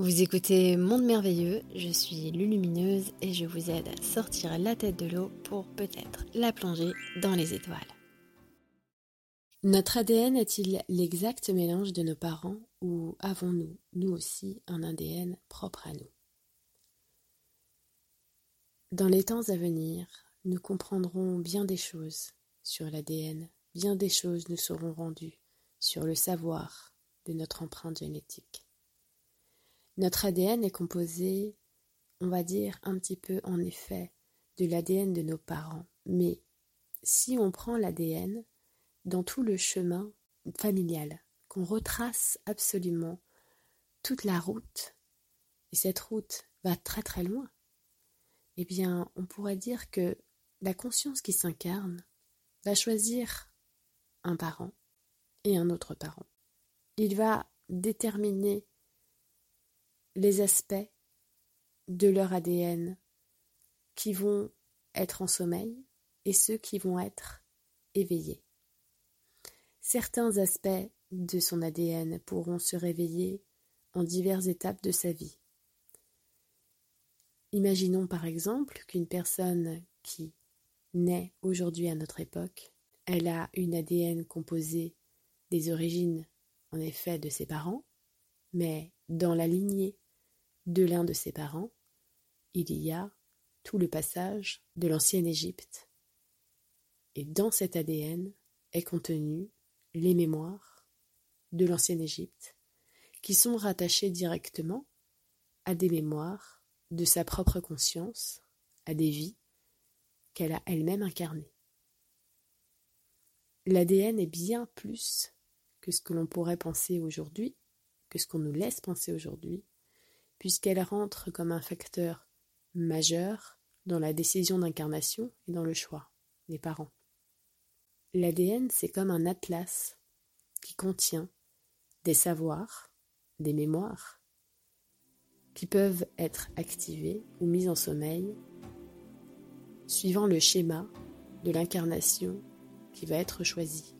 Vous écoutez Monde Merveilleux, je suis Lulumineuse et je vous aide à sortir la tête de l'eau pour peut-être la plonger dans les étoiles. Notre ADN est-il l'exact mélange de nos parents ou avons-nous, nous aussi, un ADN propre à nous? Dans les temps à venir, nous comprendrons bien des choses sur l'ADN, bien des choses nous seront rendues sur le savoir de notre empreinte génétique. Notre ADN est composé, on va dire, un petit peu en effet de l'ADN de nos parents. Mais si on prend l'ADN dans tout le chemin familial, qu'on retrace absolument toute la route, et cette route va très très loin, eh bien, on pourrait dire que la conscience qui s'incarne va choisir un parent et un autre parent. Il va déterminer les aspects de leur ADN qui vont être en sommeil et ceux qui vont être éveillés. Certains aspects de son ADN pourront se réveiller en diverses étapes de sa vie. Imaginons par exemple qu'une personne qui naît aujourd'hui à notre époque, elle a une ADN composée des origines en effet de ses parents, mais dans la lignée de l'un de ses parents, il y a tout le passage de l'ancienne Égypte. Et dans cet ADN est contenu les mémoires de l'ancienne Égypte, qui sont rattachées directement à des mémoires de sa propre conscience, à des vies qu'elle a elle-même incarnées. L'ADN est bien plus que ce que l'on pourrait penser aujourd'hui, que ce qu'on nous laisse penser aujourd'hui, puisqu'elle rentre comme un facteur majeur dans la décision d'incarnation et dans le choix des parents. L'ADN, c'est comme un atlas qui contient des savoirs, des mémoires, qui peuvent être activés ou mis en sommeil suivant le schéma de l'incarnation qui va être choisi.